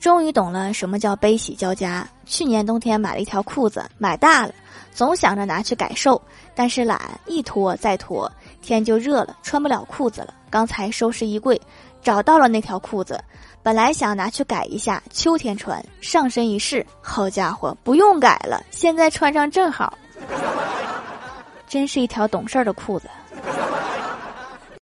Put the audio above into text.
终于懂了什么叫悲喜交加。去年冬天买了一条裤子，买大了，总想着拿去改瘦，但是懒，一拖再拖，天就热了，穿不了裤子了。刚才收拾衣柜，找到了那条裤子，本来想拿去改一下，秋天穿，上身一试，好家伙，不用改了，现在穿上正好。真是一条懂事儿的裤子。